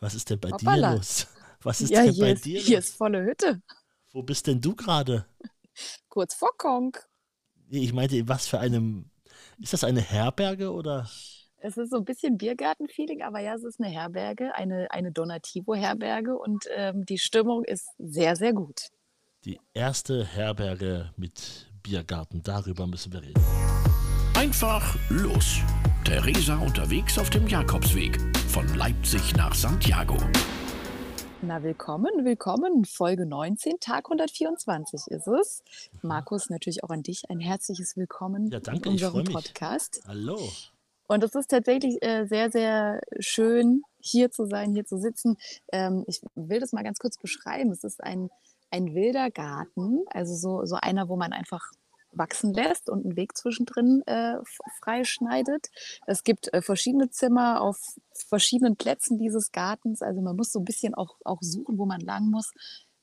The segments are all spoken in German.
Was ist denn bei Hoppala. dir los? Was ist Ja, denn hier bei ist, dir hier los? ist volle Hütte. Wo bist denn du gerade? Kurz vor Kong. Nee, Ich meinte, in was für einem. Ist das eine Herberge oder? Es ist so ein bisschen Biergarten-Feeling, aber ja, es ist eine Herberge, eine, eine Donativo-Herberge und ähm, die Stimmung ist sehr, sehr gut. Die erste Herberge mit Biergarten. Darüber müssen wir reden. Einfach los. Theresa unterwegs auf dem Jakobsweg von Leipzig nach Santiago. Na, willkommen, willkommen. Folge 19, Tag 124 ist es. Markus, natürlich auch an dich ein herzliches Willkommen Ja, danke, in ich unserem. Podcast. Hallo. Und es ist tatsächlich äh, sehr, sehr schön, hier zu sein, hier zu sitzen. Ähm, ich will das mal ganz kurz beschreiben. Es ist ein, ein wilder Garten, also so, so einer, wo man einfach wachsen lässt und einen Weg zwischendrin äh, freischneidet. Es gibt äh, verschiedene Zimmer auf verschiedenen Plätzen dieses Gartens. Also man muss so ein bisschen auch, auch suchen, wo man lang muss.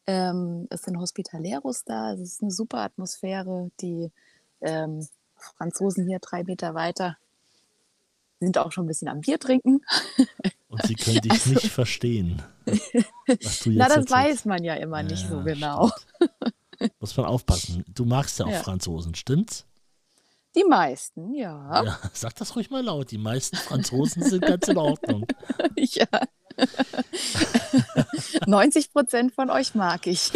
Ähm, es sind Hospitaleros da. Es ist eine super Atmosphäre. Die ähm, Franzosen hier drei Meter weiter sind auch schon ein bisschen am Bier trinken. Und sie können dich nicht verstehen. Na, das erzählst. weiß man ja immer nicht so Ja, genau. Muss man aufpassen. Du magst ja auch Ja. Franzosen, stimmt's? Die meisten, ja. Ja, sag das ruhig mal laut. Die meisten Franzosen sind ganz in Ordnung. ja. 90 Prozent von euch mag ich.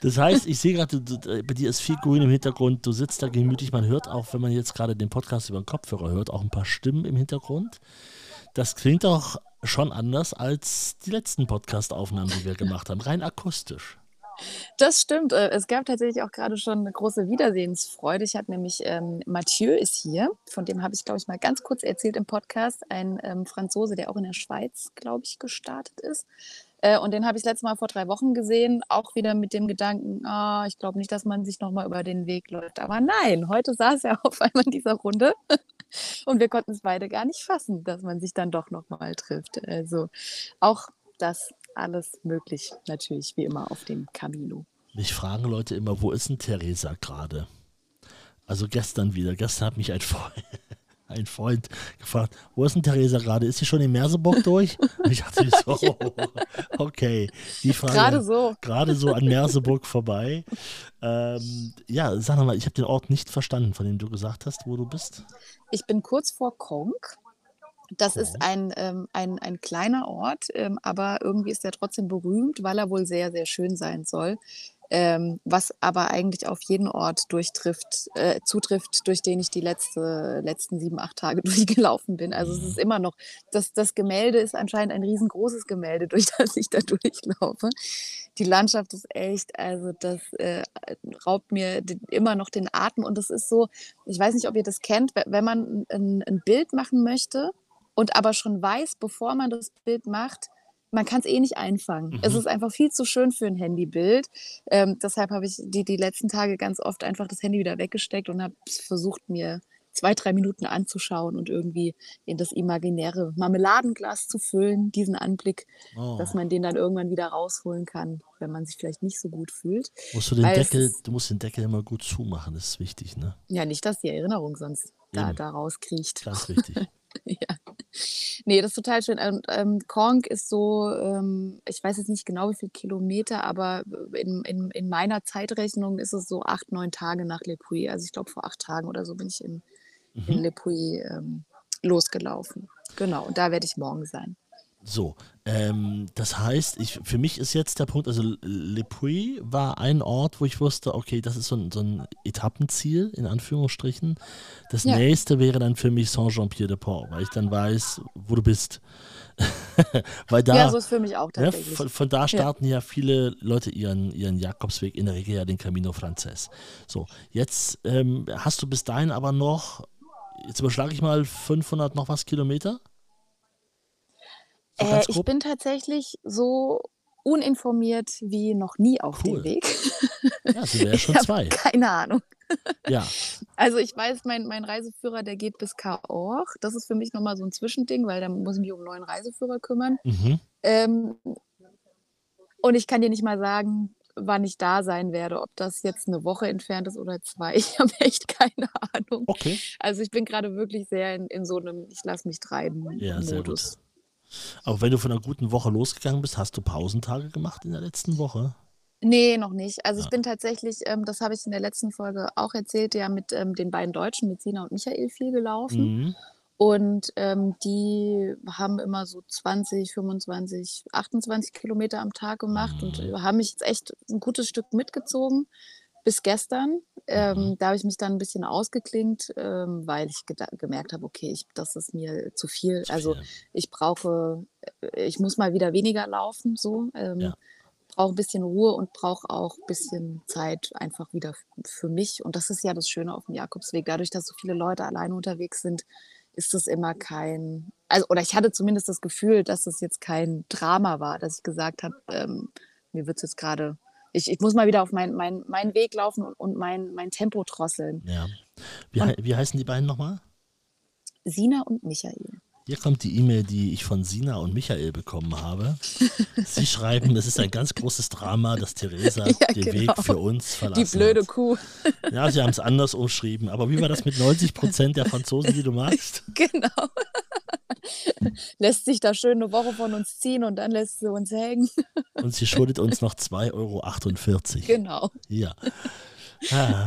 Das heißt, ich sehe gerade, bei dir ist viel Grün im Hintergrund. Du sitzt da gemütlich. Man hört auch, wenn man jetzt gerade den Podcast über den Kopfhörer hört, auch ein paar Stimmen im Hintergrund. Das klingt doch schon anders als die letzten Podcast-Aufnahmen, die wir gemacht haben. Rein akustisch. Das stimmt. Äh, Es gab tatsächlich auch gerade schon eine große Wiedersehensfreude. Ich hatte nämlich, ähm, Mathieu ist hier, von dem habe ich, glaube ich, mal ganz kurz erzählt im Podcast. Ein ähm, Franzose, der auch in der Schweiz, glaube ich, gestartet ist. Äh, und den habe ich das letzte Mal vor drei Wochen gesehen, auch wieder mit dem Gedanken, ah, ich glaube nicht, dass man sich nochmal über den Weg läuft. Aber nein, heute saß er auf einmal in dieser Runde und wir konnten es beide gar nicht fassen, dass man sich dann doch nochmal trifft. Also auch das alles möglich, natürlich, wie immer auf dem Camino. Mich fragen Leute immer, wo ist denn Theresa gerade? Also gestern wieder. Gestern hat mich ein Freund, ein Freund gefragt, wo ist denn Theresa gerade? Ist sie schon in Merseburg durch? Und ich dachte so, okay. Die Frage Gerade so. gerade so an Merseburg vorbei. Ähm, ja, sag mal, ich habe den Ort nicht verstanden, von dem du gesagt hast, wo du bist. Ich bin kurz vor Kong. Das ist ein, ähm, ein, ein kleiner Ort, ähm, aber irgendwie ist er trotzdem berühmt, weil er wohl sehr, sehr schön sein soll. Ähm, was aber eigentlich auf jeden Ort durchtrifft, äh, zutrifft, durch den ich die letzte, letzten sieben, acht Tage durchgelaufen bin. Also es ist immer noch, das, das Gemälde ist anscheinend ein riesengroßes Gemälde, durch das ich da durchlaufe. Die Landschaft ist echt, also das äh, raubt mir den- immer noch den Atem und das ist so, ich weiß nicht, ob ihr das kennt, we- wenn man ein, ein Bild machen möchte und aber schon weiß, bevor man das Bild macht, man kann es eh nicht einfangen. Es Mhm. ist einfach viel zu schön für ein Handybild. Ähm, deshalb habe ich die, die letzten Tage ganz oft einfach das Handy wieder weggesteckt und habe versucht, mir zwei, drei Minuten anzuschauen und irgendwie in das imaginäre Marmeladenglas zu füllen, diesen Anblick, Oh, dass man den dann irgendwann wieder rausholen kann, wenn man sich vielleicht nicht so gut fühlt. musst du den weil es Deckel, ist- du musst den Deckel immer gut zumachen, das ist wichtig, ne? Ja, nicht, dass die Erinnerung sonst da, da rauskriecht. Ganz wichtig. Ja. Nee, das ist total schön. Und ähm, Kong ist so, ähm, ich weiß jetzt nicht genau, wie viele Kilometer, aber in, in, in meiner Zeitrechnung ist es so acht, neun Tage nach Le Puy. Also ich glaube, vor acht Tagen oder so bin ich in, in Mhm. Le Puy ähm, losgelaufen. Genau, und da werde ich morgen sein. So, ähm, das heißt, ich, für mich ist jetzt der Punkt, also Le Puy war ein Ort, wo ich wusste, okay, das ist so ein, so ein Etappenziel, in Anführungsstrichen. Das Ja. nächste wäre dann für mich Saint-Jean-Pied-de-Port, weil ich dann weiß, wo du bist. weil da, ja, so ist für mich auch ja, tatsächlich. von, von da starten ja. viele Leute ihren, ihren Jakobsweg, in der Regel ja den Camino Frances. So, jetzt ähm, hast du bis dahin aber noch, jetzt überschlage ich mal 500 noch was Kilometer? Äh, ich bin tatsächlich so uninformiert wie noch nie auf Cool. dem Weg. Ja, sind wir ja schon zwei. keine Ahnung. Ja, Also ich weiß, mein, mein Reiseführer, der geht bis Cahors. Das ist für mich nochmal so ein Zwischending, weil da muss ich mich um einen neuen Reiseführer kümmern. mhm. Ähm, und ich kann dir nicht mal sagen, wann ich da sein werde. Ob das jetzt eine Woche entfernt ist oder zwei, ich habe echt keine Ahnung. Okay. Also ich bin gerade wirklich sehr in, in so einem Ich lasse mich treiben Ja, sehr gut. Aber wenn du von einer guten Woche losgegangen bist, hast du Pausentage gemacht in der letzten Woche? Nee, noch nicht. Also ich Ja. bin tatsächlich, ähm, das habe ich in der letzten Folge auch erzählt, ja mit ähm, den beiden Deutschen, mit Sina und Michael viel gelaufen. Mhm. Und ähm, die haben immer so 20, 25, 28 Kilometer am Tag gemacht und Mhm. äh, haben mich jetzt echt ein gutes Stück mitgezogen bis gestern. Ähm, Mhm. da habe ich mich dann ein bisschen ausgeklingt, ähm, weil ich gemerkt habe, okay, ich, das ist mir zu viel. Zu Also viel. ich brauche, äh, ich muss mal wieder weniger laufen, so. Ähm, Ja. brauche ein bisschen Ruhe und brauche auch ein bisschen Zeit einfach wieder für mich. Und das ist ja das Schöne auf dem Jakobsweg. Dadurch, dass so viele Leute alleine unterwegs sind, ist es immer kein, also, oder ich hatte zumindest das Gefühl, dass es jetzt kein Drama war, dass ich gesagt habe, ähm, mir wird es jetzt gerade, ich, ich muss mal wieder auf meinen mein, mein Weg laufen und, und mein, mein Tempo drosseln. Ja. Wie, Und- wie heißen die beiden nochmal? Sina und Michael. Hier kommt die E-Mail, die ich von Sina und Michael bekommen habe. Sie schreiben, es ist ein ganz großes Drama, dass Theresa Ja, den genau. Weg für uns verlassen Die blöde hat. Kuh. Ja, sie haben es anders umschrieben. Aber wie war das mit 90 Prozent der Franzosen, die du magst? Genau. lässt sich da schön eine Woche von uns ziehen und dann lässt sie uns hängen. Und sie schuldet uns noch 2,48 Euro. Genau. Ja. Ah.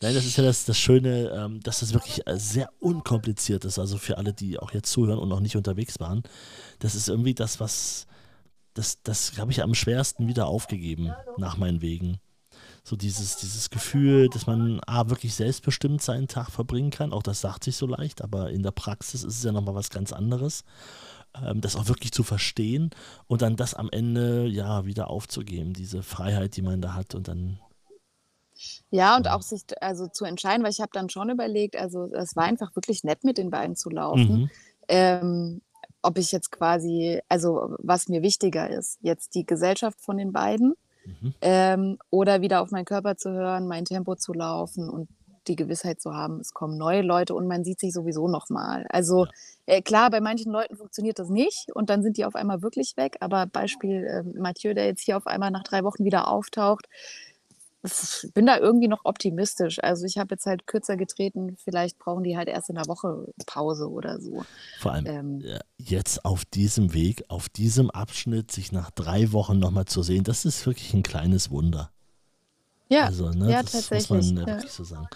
Nein, das ist ja das, das Schöne, ähm, dass das wirklich äh, sehr unkompliziert ist. Also für alle, die auch jetzt zuhören und noch nicht unterwegs waren. Das ist irgendwie das, was, das, das habe ich am schwersten wieder aufgegeben nach meinen Wegen. So dieses, dieses Gefühl, dass man A, wirklich selbstbestimmt seinen Tag verbringen kann. Auch das sagt sich so leicht, aber in der Praxis ist es ja nochmal was ganz anderes. Ähm, das auch wirklich zu verstehen und dann das am Ende ja wieder aufzugeben, diese Freiheit, die man da hat und dann Ja, und auch sich also zu entscheiden, weil ich habe dann schon überlegt, also es war einfach wirklich nett, mit den beiden zu laufen. Mhm. Ähm, ob ich jetzt quasi, also was mir wichtiger ist, jetzt die Gesellschaft von den beiden Mhm. ähm, oder wieder auf meinen Körper zu hören, mein Tempo zu laufen und die Gewissheit zu haben, es kommen neue Leute und man sieht sich sowieso nochmal. Also äh, klar, bei manchen Leuten funktioniert das nicht und dann sind die auf einmal wirklich weg. Aber Beispiel ähm, Mathieu, der jetzt hier auf einmal nach drei Wochen wieder auftaucht, bin da irgendwie noch optimistisch. Also ich habe jetzt halt kürzer getreten, vielleicht brauchen die halt erst in der Woche Pause oder so. vor allem Ähm, äh, jetzt auf diesem Weg, auf diesem Abschnitt, sich nach drei Wochen nochmal zu sehen, das ist wirklich ein kleines Wunder. ja, Also, ne, ja, das muss tatsächlich. man äh, ja. wirklich so sagen.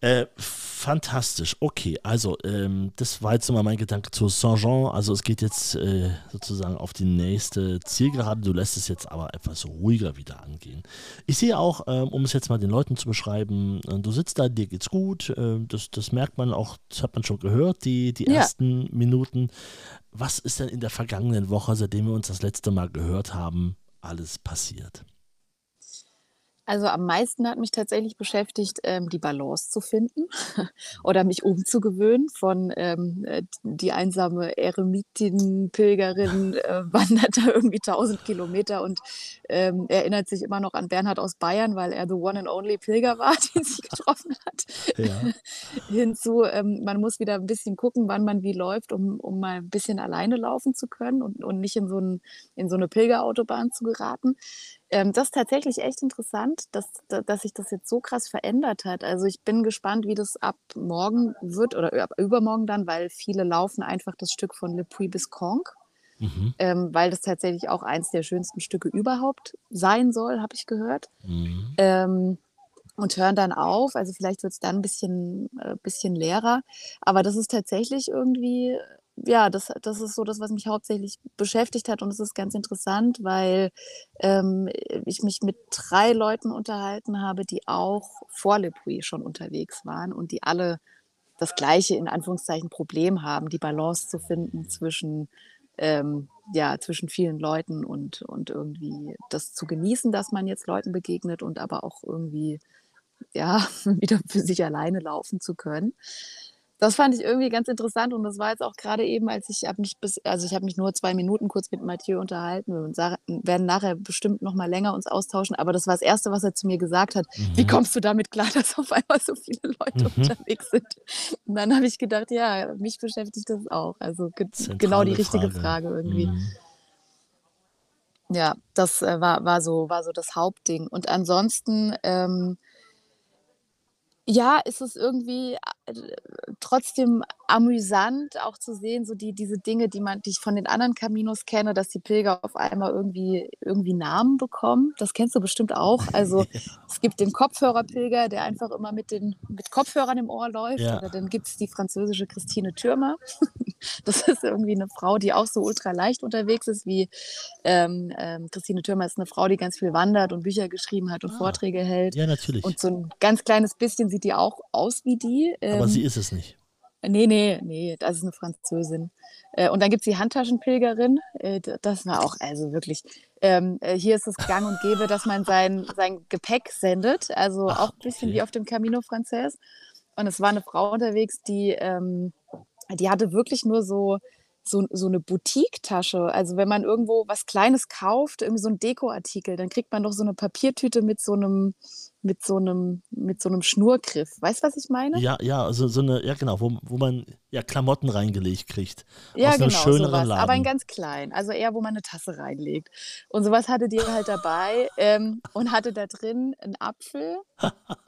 Äh, fantastisch. Okay, also ähm, das war jetzt nochmal mein Gedanke zu Saint-Jean. Also es geht jetzt äh, sozusagen auf die nächste Zielgerade. Du lässt es jetzt aber etwas ruhiger wieder angehen. Ich sehe auch, ähm, um es jetzt mal den Leuten zu beschreiben, äh, du sitzt da, dir geht's gut. Äh, das, das merkt man auch, das hat man schon gehört, die, die Ja. ersten Minuten. Was ist denn in der vergangenen Woche, seitdem wir uns das letzte Mal gehört haben, alles passiert? Also am meisten hat mich tatsächlich beschäftigt, ähm, die Balance zu finden oder mich umzugewöhnen von ähm, äh, die einsame Eremitin-Pilgerin äh, wandert da irgendwie 1000 Kilometer und ähm, erinnert sich immer noch an Bernhard aus Bayern, weil er the one and only Pilger war, den sie getroffen hat. Ja. Hinzu, ähm, man muss wieder ein bisschen gucken, wann man wie läuft, um, um mal ein bisschen alleine laufen zu können und, und nicht in so, ein, in so eine Pilgerautobahn zu geraten. Ähm, das ist tatsächlich echt interessant, dass, da- dass sich das jetzt so krass verändert hat. Also ich bin gespannt, wie das ab morgen wird oder ab übermorgen dann, weil viele laufen einfach das Stück von Le Puy bis Conques, Mhm. ähm, weil das tatsächlich auch eins der schönsten Stücke überhaupt sein soll, habe ich gehört. Mhm. Ähm, und hören dann auf. Also vielleicht wird es dann ein bisschen, äh, bisschen leerer. Aber das ist tatsächlich irgendwie, ja, das, das ist so das, was mich hauptsächlich beschäftigt hat. Und es ist ganz interessant, weil ähm, ich mich mit drei Leuten unterhalten habe, die auch vor Le Puy schon unterwegs waren und die alle das gleiche, in Anführungszeichen, Problem haben, die Balance zu finden zwischen ähm, ja, zwischen vielen Leuten und, und irgendwie das zu genießen, dass man jetzt Leuten begegnet und aber auch irgendwie ja, wieder für sich alleine laufen zu können. Das fand ich irgendwie ganz interessant und das war jetzt auch gerade eben, als ich habe mich bis, also ich habe mich nur zwei Minuten kurz mit Mathieu unterhalten und sa- werden nachher bestimmt noch mal länger uns austauschen, aber das war das Erste, was er zu mir gesagt hat. Wie Mhm. kommst du damit klar, dass auf einmal so viele Leute Mhm. unterwegs sind? Und dann habe ich gedacht, ja, mich beschäftigt das auch. Also ge genau Zentrale die richtige Frage. Frage irgendwie. Mhm. Ja, das äh, war, war, so, war so das Hauptding. Und ansonsten, ähm, ja, ist es irgendwie trotzdem amüsant auch zu sehen, so die diese Dinge, die man die ich von den anderen Caminos kenne, dass die Pilger auf einmal irgendwie irgendwie Namen bekommen. Das kennst du bestimmt auch. Also, es gibt den Kopfhörerpilger, der einfach immer mit den mit Kopfhörern im Ohr läuft. Ja. Oder dann gibt es die französische Christine Türmer. Das ist irgendwie eine Frau, die auch so ultra leicht unterwegs ist wie ähm, ähm, Christine Türmer ist eine Frau, die ganz viel wandert und Bücher geschrieben hat und Ah. Vorträge hält. Ja, natürlich. Und so ein ganz kleines bisschen sieht die auch aus wie die. Aber Ähm, sie ist es nicht. Nee, nee, nee, das ist eine Französin. Äh, und dann gibt es die Handtaschenpilgerin. Äh, das war auch, also wirklich. Ähm, äh, hier ist es gang und gäbe, dass man sein, sein Gepäck sendet. Also Ach, auch ein bisschen okay. wie auf dem Camino Frances. Und es war eine Frau unterwegs, die, ähm, die hatte wirklich nur so, so, so eine Boutique-Tasche. Also wenn man irgendwo was Kleines kauft, irgendwie so ein Dekoartikel, dann kriegt man doch so eine Papiertüte mit so einem, mit so einem, mit so einem Schnurgriff. Weißt du, was ich meine? Ja, ja, also so eine, ja genau, wo, wo man ja Klamotten reingelegt kriegt. Ja, aus einem genau, schöneren sowas. Laden. Aber in ganz klein. Also eher, wo man eine Tasse reinlegt. Und sowas hatte die halt dabei ähm, und hatte da drin einen Apfel,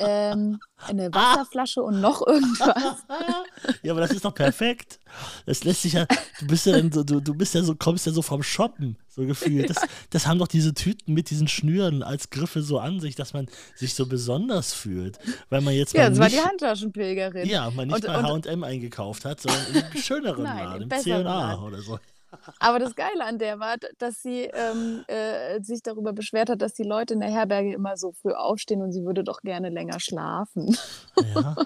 ähm, eine Wasserflasche und noch irgendwas. ja, aber das ist doch perfekt. Das lässt sich ja, du bist ja so, du, du bist ja so, kommst ja so vom Shoppen, so gefühlt. Das, das haben doch diese Tüten mit diesen Schnüren als Griffe so an sich, dass man sich so besonders fühlt. Weil man jetzt Ja, das war nicht, die Handtaschenpilgerin. ja, man nicht Und- bei H&M eingekauft hat, sondern in einem schöneren Nein, Laden, im im C&A Laden. oder so. Aber das Geile an der war, dass sie ähm, äh, sich darüber beschwert hat, dass die Leute in der Herberge immer so früh aufstehen und sie würde doch gerne länger schlafen. Ja.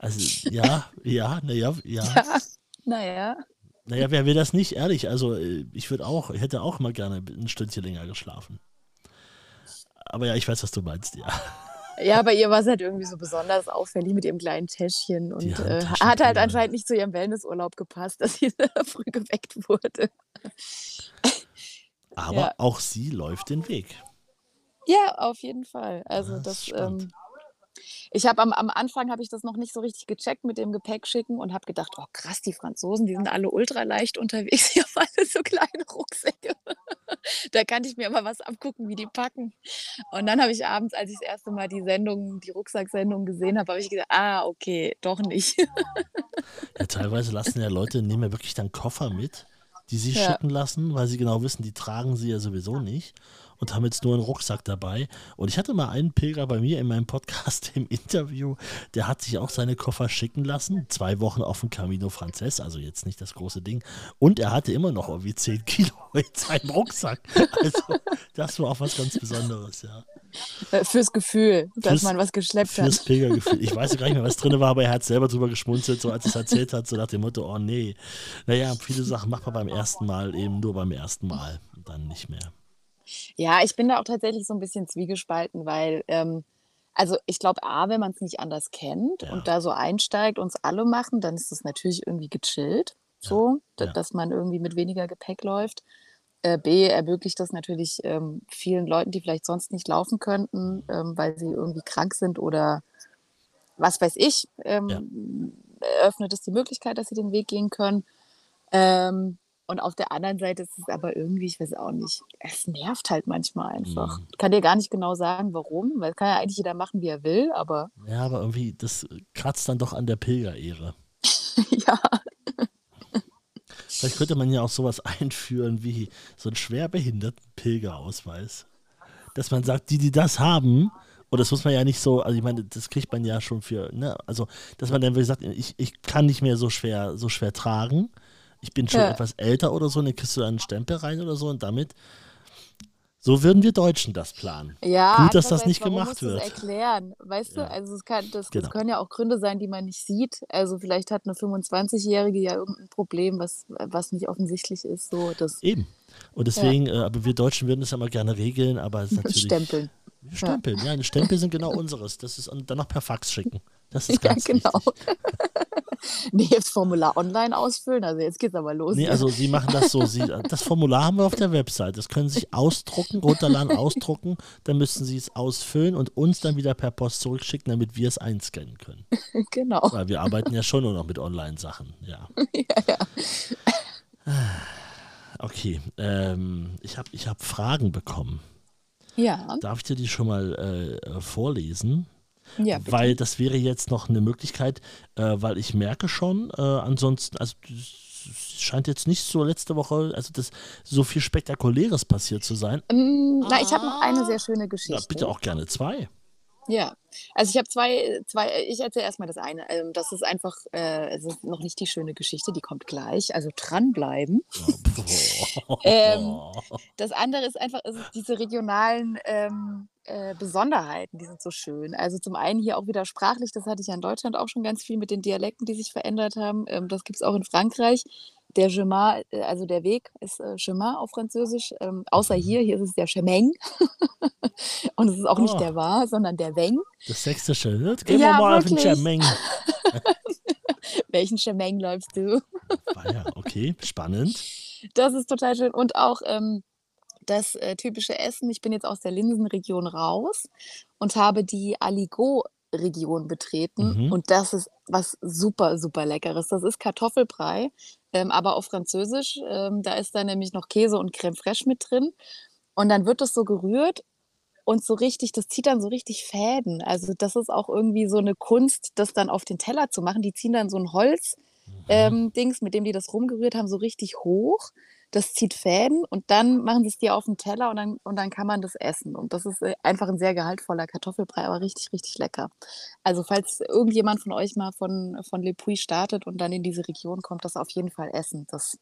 Also, ja, ja, naja, ja. Ja, naja. Naja, wer will das nicht, ehrlich? Also, äh, ich würde auch, hätte auch mal gerne ein Stündchen länger geschlafen. Aber ja, ich weiß, was du meinst, ja. Ja, bei ihr war es halt irgendwie so besonders auffällig mit ihrem kleinen Täschchen und äh, hat halt Handtaschenpilgerin. anscheinend nicht zu ihrem Wellnessurlaub gepasst, dass sie früh geweckt wurde. Aber Ja. auch sie läuft den Weg. Ja, auf jeden Fall. Also Ah, das das, ähm, ich habe am, am Anfang habe ich das noch nicht so richtig gecheckt mit dem Gepäck schicken und habe gedacht, oh krass, die Franzosen, die sind alle ultra leicht unterwegs, die haben alle so kleine Rucksäcke. da kann ich mir mal was abgucken, wie die packen. Und dann habe ich abends, als ich das erste Mal die Sendung, die Rucksacksendung gesehen habe, habe ich gedacht, ah, okay, doch nicht. Ja, teilweise lassen ja Leute, nehmen ja wirklich dann Koffer mit, die sie Ja. schicken lassen, weil sie genau wissen, die tragen sie ja sowieso nicht und haben jetzt nur einen Rucksack dabei. Und ich hatte mal einen Pilger bei mir in meinem Podcast im Interview, der hat sich auch seine Koffer schicken lassen, zwei Wochen auf dem Camino Frances, also jetzt nicht das große Ding. Und er hatte immer noch irgendwie 10 Kilo in seinem Rucksack. Also das war auch was ganz Besonderes, ja. Äh, Fürs Gefühl, dass Fürs- man was geschleppt Fürs hat. Pilgergefühl. Ich weiß gar nicht mehr, was drin war, aber er hat selber drüber geschmunzelt, so als er es erzählt hat, so nach dem Motto, oh nee. Naja, viele Sachen macht man beim ersten Mal eben nur beim ersten Mal und dann nicht mehr. Ja, ich bin da auch tatsächlich so ein bisschen zwiegespalten, weil, ähm, also ich glaube, A, wenn man es nicht anders kennt Ja. und da so einsteigt und es alle machen, dann ist es natürlich irgendwie gechillt, Ja, so, d- ja. dass man irgendwie mit weniger Gepäck läuft. Äh, B, ermöglicht das natürlich ähm, vielen Leuten, die vielleicht sonst nicht laufen könnten, ähm, weil sie irgendwie krank sind oder was weiß ich, ähm, eröffnet es die Möglichkeit, dass sie den Weg gehen können. Ähm, und auf der anderen Seite ist es aber irgendwie, ich weiß auch nicht, es nervt halt manchmal einfach. Mhm. Ich kann dir gar nicht genau sagen, warum, weil kann ja eigentlich jeder machen, wie er will, aber Ja, aber irgendwie, das kratzt dann doch an der Pilgerehre. ja, Vielleicht könnte man ja auch sowas einführen wie so einen schwerbehinderten Pilgerausweis. Dass man sagt, die, die das haben, und das muss man ja nicht so, also ich meine, das kriegt man ja schon für, ne, also, dass man dann wirklich sagt, ich, ich kann nicht mehr so schwer, so schwer tragen. Ich bin schon Ja. etwas älter oder so, und dann kriegst du einen Stempel rein oder so und damit. So würden wir Deutschen das planen. ja. Gut, dass das nicht gemacht wird. erklären, weißt Ja. du, also es kann, das, Genau. das können ja auch Gründe sein, die man nicht sieht. Also vielleicht hat eine 25-Jährige ja irgendein Problem, was, was nicht offensichtlich ist, so das Eben. Und deswegen, äh, aber wir Deutschen würden es ja mal gerne regeln, aber es ist natürlich. Stempeln. Stempeln, ja, Stempel sind genau unseres. Das ist und dann noch per Fax schicken. Das ist Ja, ganz genau. nee, das Formular online ausfüllen, also jetzt geht's aber los. Nee, also sie machen das so. Sie, das Formular haben wir auf der Website. Das können Sie sich ausdrucken, runterladen, ausdrucken. Dann müssen Sie es ausfüllen und uns dann wieder per Post zurückschicken, damit wir es einscannen können. genau. Weil wir arbeiten ja schon nur noch mit Online-Sachen. Ja. Okay, ähm, ich habe ich hab Fragen bekommen. Ja. Darf ich dir die schon mal äh, vorlesen? Ja. Weil das wäre jetzt noch eine Möglichkeit, äh, weil ich merke schon, äh, ansonsten, also es scheint jetzt nicht so letzte Woche, also das so viel Spektakuläres passiert zu sein. Ähm, na, ich habe noch eine sehr schöne Geschichte. Ja, bitte auch gerne zwei. Ja, also ich habe zwei, zwei, ich erzähle erstmal das eine. Ähm, das ist einfach, äh, es ist noch nicht die schöne Geschichte, die kommt gleich. Also dranbleiben. Oh, ähm, das andere ist einfach ist diese regionalen ähm, äh, Besonderheiten, die sind so schön. Also zum einen hier auch wieder sprachlich, das hatte ich ja in Deutschland auch schon ganz viel mit den Dialekten, die sich verändert haben. Ähm, das gibt es auch in Frankreich. Der Chemin, äh, also der Weg ist äh, Chemin auf Französisch, ähm, außer Mhm. hier, hier ist es der Chemin. Und es ist auch nicht Oh. der War, sondern der Weng. Das sächsische, jetzt gehen Ja, wir mal auf den wirklich. Welchen Chemin läufst du? Ah ja, okay, spannend. Das ist total schön. Und auch ähm, das äh, typische Essen. Ich bin jetzt aus der Linsenregion raus und habe die Aligot-Region betreten. Mhm. Und das ist was super, super Leckeres. Das ist Kartoffelbrei, ähm, aber auf Französisch. Ähm, da ist dann nämlich noch Käse und Creme fraiche mit drin. Und dann wird das so gerührt und so richtig, das zieht dann so richtig Fäden. Also das ist auch irgendwie so eine Kunst, das dann auf den Teller zu machen. Die ziehen dann so ein Holz Mhm. ähm, Dings, mit dem die das rumgerührt haben, so richtig hoch. Das zieht Fäden und dann machen sie es dir auf den Teller und dann, und dann kann man das essen. Und das ist äh, einfach ein sehr gehaltvoller Kartoffelbrei, aber richtig, richtig lecker. Also falls irgendjemand von euch mal von, von Le Puy startet und dann in diese Region kommt, das auf jeden Fall essen. Das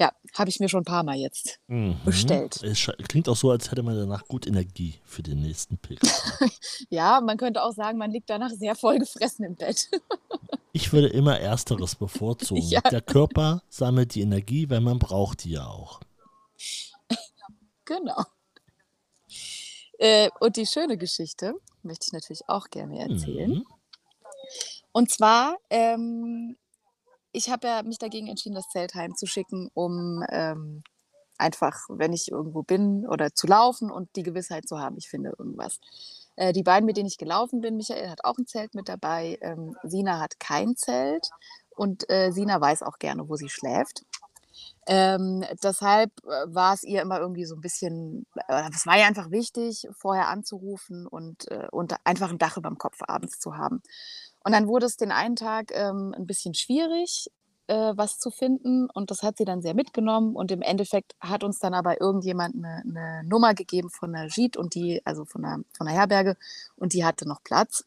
ja, habe ich mir schon ein paar Mal jetzt Mhm. bestellt. Es klingt auch so, als hätte man danach gut Energie für den nächsten Pilgertag. Ja, man könnte auch sagen, man liegt danach sehr voll gefressen im Bett. Ich würde immer Ersteres bevorzugen. Ja. Der Körper sammelt die Energie, weil man braucht die ja auch. Genau. Äh, und die schöne Geschichte möchte ich natürlich auch gerne erzählen. Mhm. Und zwar, ähm, ich habe ja mich dagegen entschieden, das Zelt heimzuschicken, um ähm, einfach, wenn ich irgendwo bin oder zu laufen und die Gewissheit zu haben, ich finde irgendwas. Äh, die beiden, mit denen ich gelaufen bin, Michael hat auch ein Zelt mit dabei, ähm, Sina hat kein Zelt und äh, Sina weiß auch gerne, wo sie schläft. Ähm, deshalb äh, war es ihr immer irgendwie so ein bisschen, äh, es war ihr einfach wichtig, vorher anzurufen und, äh, und einfach ein Dach über dem Kopf abends zu haben. Und dann wurde es den einen Tag ähm, ein bisschen schwierig, äh, was zu finden. Und das hat sie dann sehr mitgenommen. Und im Endeffekt hat uns dann aber irgendjemand eine, eine Nummer gegeben von der Gite und die, also von der, von der Herberge, und die hatte noch Platz.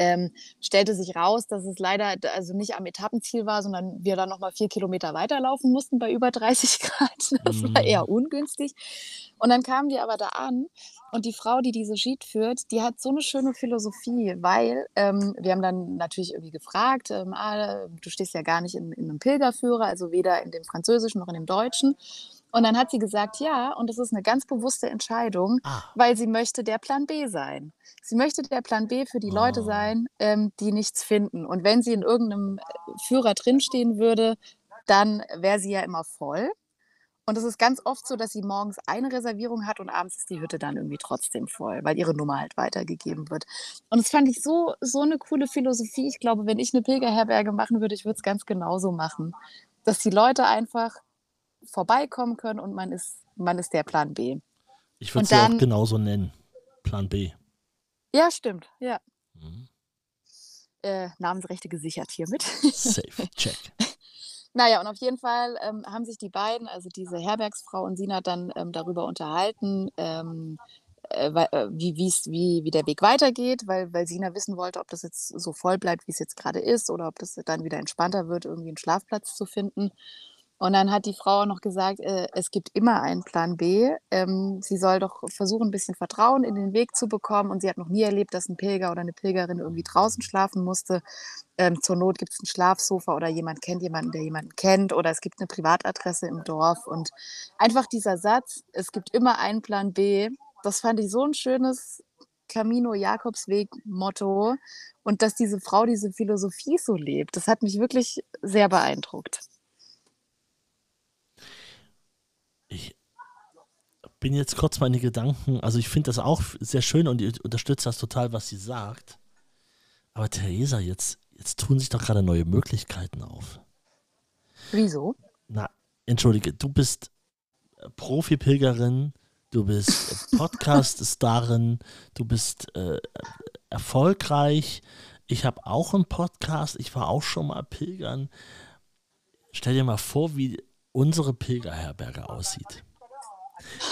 Ähm, stellte sich raus, dass es leider also nicht am Etappenziel war, sondern wir dann noch mal vier Kilometer weiterlaufen mussten bei über 30 Grad. Das war Mhm. eher ungünstig. Und dann kamen wir aber da an und die Frau, die diese Sheet führt, die hat so eine schöne Philosophie, weil ähm, wir haben dann natürlich irgendwie gefragt, ähm, ah, du stehst ja gar nicht in, in einem Pilgerführer, also weder in dem Französischen noch in dem Deutschen. Und dann hat sie gesagt, ja, und das ist eine ganz bewusste Entscheidung, Ah, weil sie möchte der Plan B sein. Sie möchte der Plan B für die Leute Oh. sein, ähm, die nichts finden. Und wenn sie in irgendeinem äh, Führer drinstehen würde, dann wäre sie ja immer voll. Und es ist ganz oft so, dass sie morgens eine Reservierung hat und abends ist die Hütte dann irgendwie trotzdem voll, weil ihre Nummer halt weitergegeben wird. Und das fand ich so, so eine coole Philosophie. Ich glaube, wenn ich eine Pilgerherberge machen würde, ich würde es ganz genauso machen. Dass die Leute einfach vorbeikommen können und man ist, man ist der Plan B. ich würde Und sie auch genauso nennen. Plan B. Ja, stimmt. Ja. Mhm. Äh, Namensrechte gesichert hiermit. Safe, check. Naja, und auf jeden Fall ähm, haben sich die beiden, also diese Herbergsfrau und Sina, dann ähm, darüber unterhalten, ähm, äh, äh, wie, wie, wie der Weg weitergeht, weil, weil Sina wissen wollte, ob das jetzt so voll bleibt, wie es jetzt gerade ist, oder ob das dann wieder entspannter wird, irgendwie einen Schlafplatz zu finden. Und dann hat die Frau noch gesagt, äh, es gibt immer einen Plan B. Ähm, sie soll doch versuchen, ein bisschen Vertrauen in den Weg zu bekommen. Und sie hat noch nie erlebt, dass ein Pilger oder eine Pilgerin irgendwie draußen schlafen musste. Ähm, zur Not gibt es ein Schlafsofa oder jemand kennt jemanden, der jemanden kennt. Oder es gibt eine Privatadresse im Dorf. Und einfach dieser Satz, es gibt immer einen Plan B, das fand ich so ein schönes Camino-Jakobsweg-Motto. Und dass diese Frau diese Philosophie so lebt, das hat mich wirklich sehr beeindruckt. Bin jetzt kurz meine Gedanken, also ich finde das auch sehr schön und ich unterstütze das total, was sie sagt. Aber Theresa, jetzt, jetzt tun sich doch gerade neue Möglichkeiten auf. Wieso? Na, entschuldige, du bist Profi-Pilgerin, du bist Podcast-Starin, du bist äh, erfolgreich. Ich habe auch einen Podcast, ich war auch schon mal pilgern. Stell dir mal vor, wie unsere Pilgerherberge aussieht.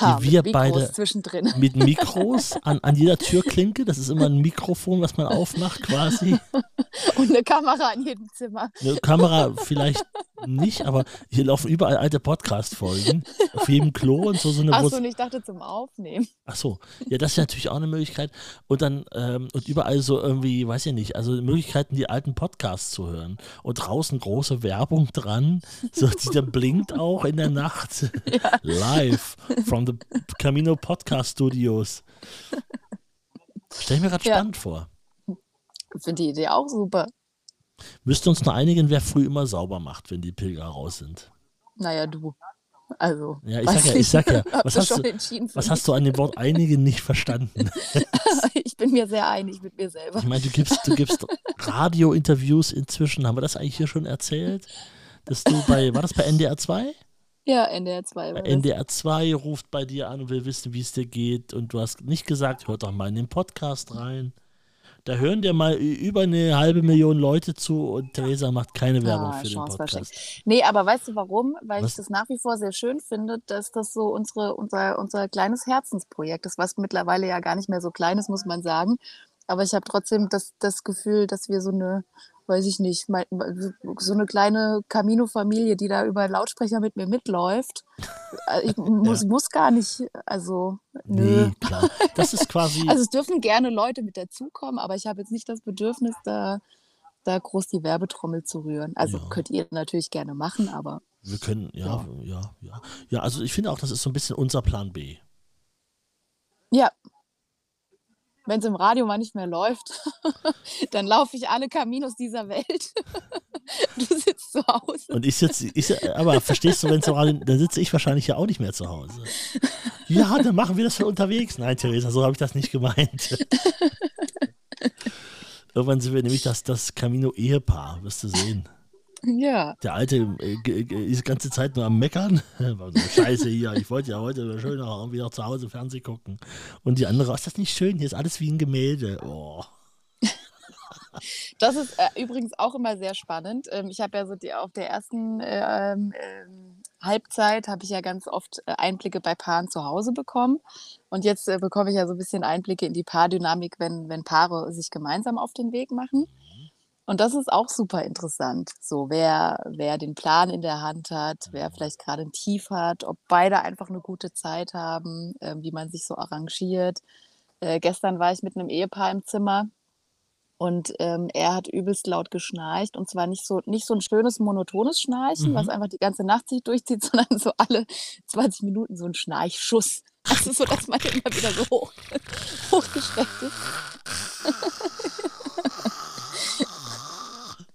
Ha, wir mit Mikros beide- zwischendrin. Mit Mikros an, an jeder Türklinke. Das ist immer ein Mikrofon, was man aufmacht quasi. Und eine Kamera in jedem Zimmer. Eine Kamera vielleicht nicht, aber hier laufen überall alte Podcast-Folgen. Auf jedem Klo und so. so eine Achso, und ich dachte zum Aufnehmen. Ach so, ja, das ist natürlich auch eine Möglichkeit. Und dann, ähm, und überall so irgendwie, weiß ich nicht, also Möglichkeiten, die alten Podcasts zu hören. Und draußen große Werbung dran, so, die dann blinkt auch in der Nacht. Live from the Camino Podcast Studios. Stell ich mir gerade Ja. spannend vor. Ich finde die Idee auch super. Müsste uns nur einigen, wer früh immer sauber macht, wenn die Pilger raus sind. Naja, du. Also. Ja, ich sag ja, ich sag ja, was hast du- Was hast du an dem Wort einigen nicht verstanden? Ich bin mir sehr einig mit mir selber. Ich meine, du gibst, du gibst Radio-Interviews inzwischen. Haben wir das eigentlich hier schon erzählt? Dass du bei, war das bei NDR 2? Ja, NDR 2 war das. NDR 2 ruft bei dir an und will wissen, wie es dir geht. Und du hast nicht gesagt, hört doch mal in den Podcast rein. Da hören dir mal über eine halbe Million Leute zu und Theresa macht keine Werbung Ah, für den Podcast. Nee, aber weißt du warum? Weil Was? ich das nach wie vor sehr schön finde, dass das so unsere, unser, unser kleines Herzensprojekt ist, was mittlerweile ja gar nicht mehr so klein ist, muss man sagen. Aber ich habe trotzdem das, das Gefühl, dass wir so eine, weiß ich nicht, mein, so eine kleine Camino-Familie, die da über Lautsprecher mit mir mitläuft. Äh, Ich muss, muss gar nicht, also nö. Nee, klar. Das ist quasi. Also es dürfen gerne Leute mit dazukommen, aber ich habe jetzt nicht das Bedürfnis, da, da groß die Werbetrommel zu rühren. Also Ja. könnt ihr natürlich gerne machen, aber wir können, ja, ja, ja. Ja, also ich finde auch, das ist so ein bisschen unser Plan B. ja. Wenn es im Radio mal nicht mehr läuft, dann laufe ich alle Caminos dieser Welt. du sitzt zu Hause. Und ich sitze, ich, aber verstehst du, wenn es so Radio, dann sitze ich wahrscheinlich ja auch nicht mehr zu Hause. Ja, dann machen wir das von unterwegs. Nein, Theresa, so habe ich das nicht gemeint. Irgendwann sind wir nämlich das, das Camino-Ehepaar, wirst du sehen. Ja. Der Alte äh, ist die ganze Zeit nur am Meckern. Scheiße hier, ich wollte ja heute schön auch noch zu Hause Fernsehen gucken. Und die andere, ist das nicht schön? Hier ist alles wie ein Gemälde. Oh. Das ist äh, übrigens auch immer sehr spannend. Ähm, ich habe ja so die, auf der ersten ähm, ähm, Halbzeit habe ich ja ganz oft äh, Einblicke bei Paaren zu Hause bekommen. Und jetzt äh, bekomme ich ja so ein bisschen Einblicke in die Paardynamik, wenn, wenn Paare sich gemeinsam auf den Weg machen. Und das ist auch super interessant. So, wer, wer den Plan in der Hand hat, wer vielleicht gerade ein Tief hat, ob beide einfach eine gute Zeit haben, ähm, wie man sich so arrangiert. Äh, gestern war ich mit einem Ehepaar im Zimmer und ähm, er hat übelst laut geschnarcht und zwar nicht so, nicht so ein schönes monotones Schnarchen, Mhm. was einfach die ganze Nacht sich durchzieht, sondern so alle 20 Minuten so ein Schnarchschuss. Also so, dass man immer wieder so hoch, hochgesteckt ist.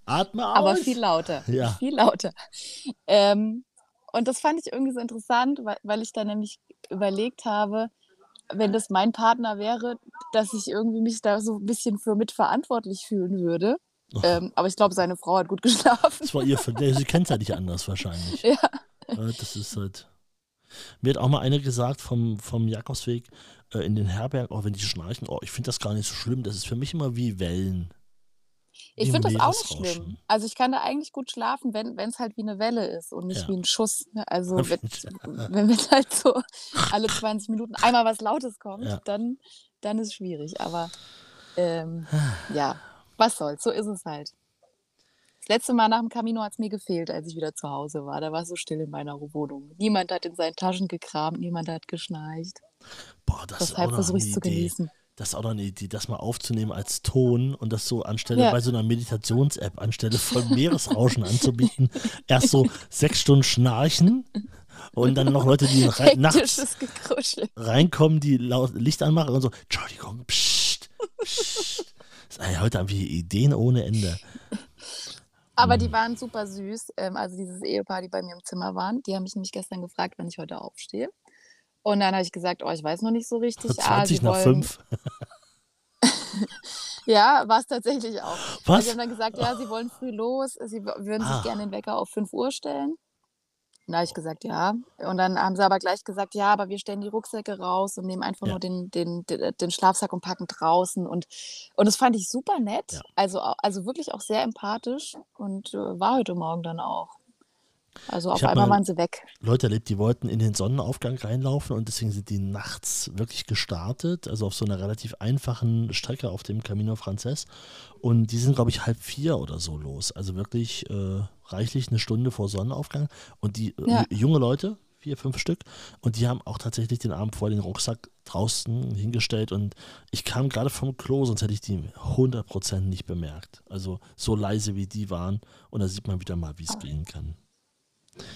Atme aus. Aber viel lauter. Ja. Viel lauter. Ähm, und das fand ich irgendwie so interessant, weil, weil ich da nämlich überlegt habe, wenn das mein Partner wäre, dass ich irgendwie mich da so ein bisschen für mitverantwortlich fühlen würde. Oh. Ähm, aber ich glaube, seine Frau hat gut geschlafen. Das war ihr, sie kennt es ja nicht anders wahrscheinlich. Ja. Äh, Das ist halt. Mir hat auch mal einer gesagt vom, vom Jakobsweg äh, in den Herbergen, oh, wenn die schnarchen, oh, ich finde das gar nicht so schlimm. Das ist für mich immer wie Wellen. Ich finde das auch nicht schlimm. Also ich kann da eigentlich gut schlafen, wenn es halt wie eine Welle ist und nicht Ja. wie ein Schuss. ne? Also wenn, wenn mit halt so alle 20 Minuten einmal was Lautes kommt, Ja. dann, dann ist es schwierig. Aber ähm, ja, was soll's, so ist es halt. Das letzte Mal nach dem Camino hat es mir gefehlt, als ich wieder zu Hause war. Da war es so still in meiner Wohnung. Niemand hat in seinen Taschen gekramt, niemand hat geschnarcht. Boah, das ist Deshalb versuche ich es zu genießen. Das ist auch noch eine Idee, das mal aufzunehmen als Ton und das so anstelle Ja. bei so einer Meditations-App, anstelle von Meeresrauschen anzubieten. Erst so sechs Stunden schnarchen und dann noch Leute, die rein, nachts Gekruschel. reinkommen, die laut Licht anmachen und so, Entschuldigung, psst, psst. Heute haben wir Ideen ohne Ende. Aber Mhm. die waren super süß. Ähm, also dieses Ehepaar, die bei mir im Zimmer waren, die haben mich nämlich gestern gefragt, wann ich heute aufstehe. Und dann habe ich gesagt, oh, ich weiß noch nicht so richtig. Ah, 20 sie nach wollen, 5. Ja, war es tatsächlich auch. Was? Sie haben dann gesagt, ja, sie wollen früh los, sie würden Ah. sich gerne den Wecker auf 5 Uhr stellen. Und da habe ich gesagt, ja. Und dann haben sie aber gleich gesagt, ja, aber wir stellen die Rucksäcke raus und nehmen einfach Ja. nur den, den, den, Schlafsack und packen draußen. Und, und das fand ich super nett. Ja. Also, also wirklich auch sehr empathisch und äh, war heute Morgen dann auch. Also auf einmal mal- waren sie weg. Leute erlebt, die wollten in den Sonnenaufgang reinlaufen und deswegen sind die nachts wirklich gestartet, also auf so einer relativ einfachen Strecke auf dem Camino Frances. Und die sind, glaube ich, halb vier oder so los. Also wirklich äh, reichlich eine Stunde vor Sonnenaufgang. Und die äh, Ja. junge Leute, vier, fünf Stück, und die haben auch tatsächlich den Abend vor den Rucksack draußen hingestellt. Und ich kam gerade vom Klo, sonst hätte ich die 100% nicht bemerkt. Also so leise wie die waren. Und da sieht man wieder mal, wie es gehen kann.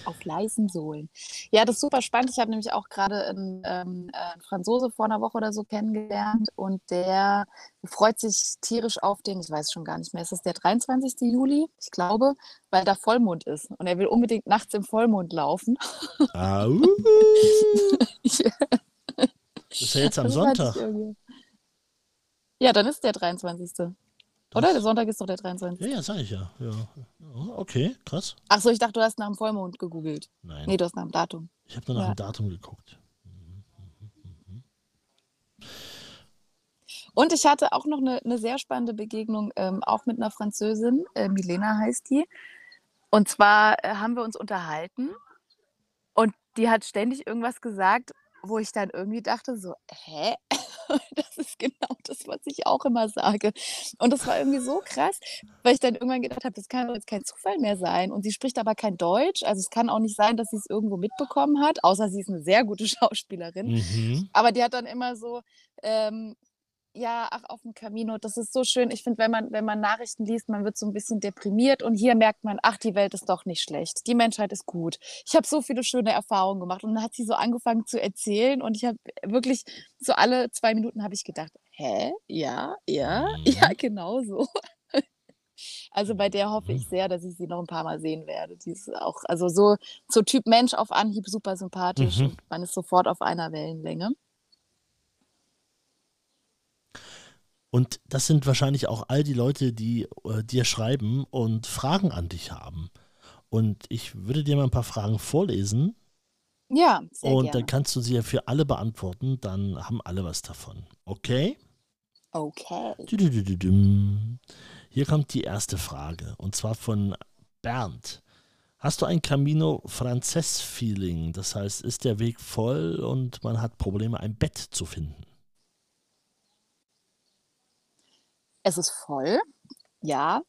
Auf leisen Sohlen. Ja, das ist super spannend. Ich habe nämlich auch gerade einen, ähm, äh, einen Franzose vor einer Woche oder so kennengelernt und der freut sich tierisch auf den, ich weiß schon gar nicht mehr, ist das der 23. Juli? Ich glaube, weil da Vollmond ist und er will unbedingt nachts im Vollmond laufen. Au. Das ist ja jetzt am Sonntag. Ja, dann ist der 23. Oder? Der Sonntag ist doch der 23. Ja, ja, sag ich ja. ja. Ja, Okay, krass. Ach so, ich dachte, du hast nach dem Vollmond gegoogelt. Nein, Nee, du hast nach dem Datum. ich habe nur nach ja. dem Datum geguckt. Und ich hatte auch noch eine, eine sehr spannende Begegnung, ähm, auch mit einer Französin, äh, Milena heißt die. Und zwar äh, haben wir uns unterhalten und die hat ständig irgendwas gesagt, wo ich dann irgendwie dachte, so, hä? Das ist genau das, was ich auch immer sage. Und das war irgendwie so krass, weil ich dann irgendwann gedacht habe, das kann doch jetzt kein Zufall mehr sein. Und sie spricht aber kein Deutsch. Also es kann auch nicht sein, dass sie es irgendwo mitbekommen hat, außer sie ist eine sehr gute Schauspielerin. Mhm. Aber die hat dann immer so, ähm, ja, ach, auf dem Camino, das ist so schön. Ich finde, wenn man, wenn man Nachrichten liest, man wird so ein bisschen deprimiert und hier merkt man, ach, die Welt ist doch nicht schlecht. Die Menschheit ist gut. Ich habe so viele schöne Erfahrungen gemacht. Und dann hat sie so angefangen zu erzählen und ich habe wirklich so alle zwei Minuten habe ich gedacht, hä? Ja, ja, Mhm. ja, genau so. Also bei der hoffe ich sehr, dass ich sie noch ein paar Mal sehen werde. Die ist auch, also so, so Typ Mensch auf Anhieb super sympathisch Mhm. und man ist sofort auf einer Wellenlänge. Und das sind wahrscheinlich auch all die Leute, die äh, dir schreiben und Fragen an dich haben. Und ich würde dir mal ein paar Fragen vorlesen Ja, sehr und gerne. dann kannst du sie ja für alle beantworten. Dann haben alle was davon. Okay? Okay. Hier kommt die erste Frage und zwar von Bernd. Hast du ein Camino Frances Feeling? Das heißt, ist der Weg voll und man hat Probleme, ein Bett zu finden? Es ist voll, ja.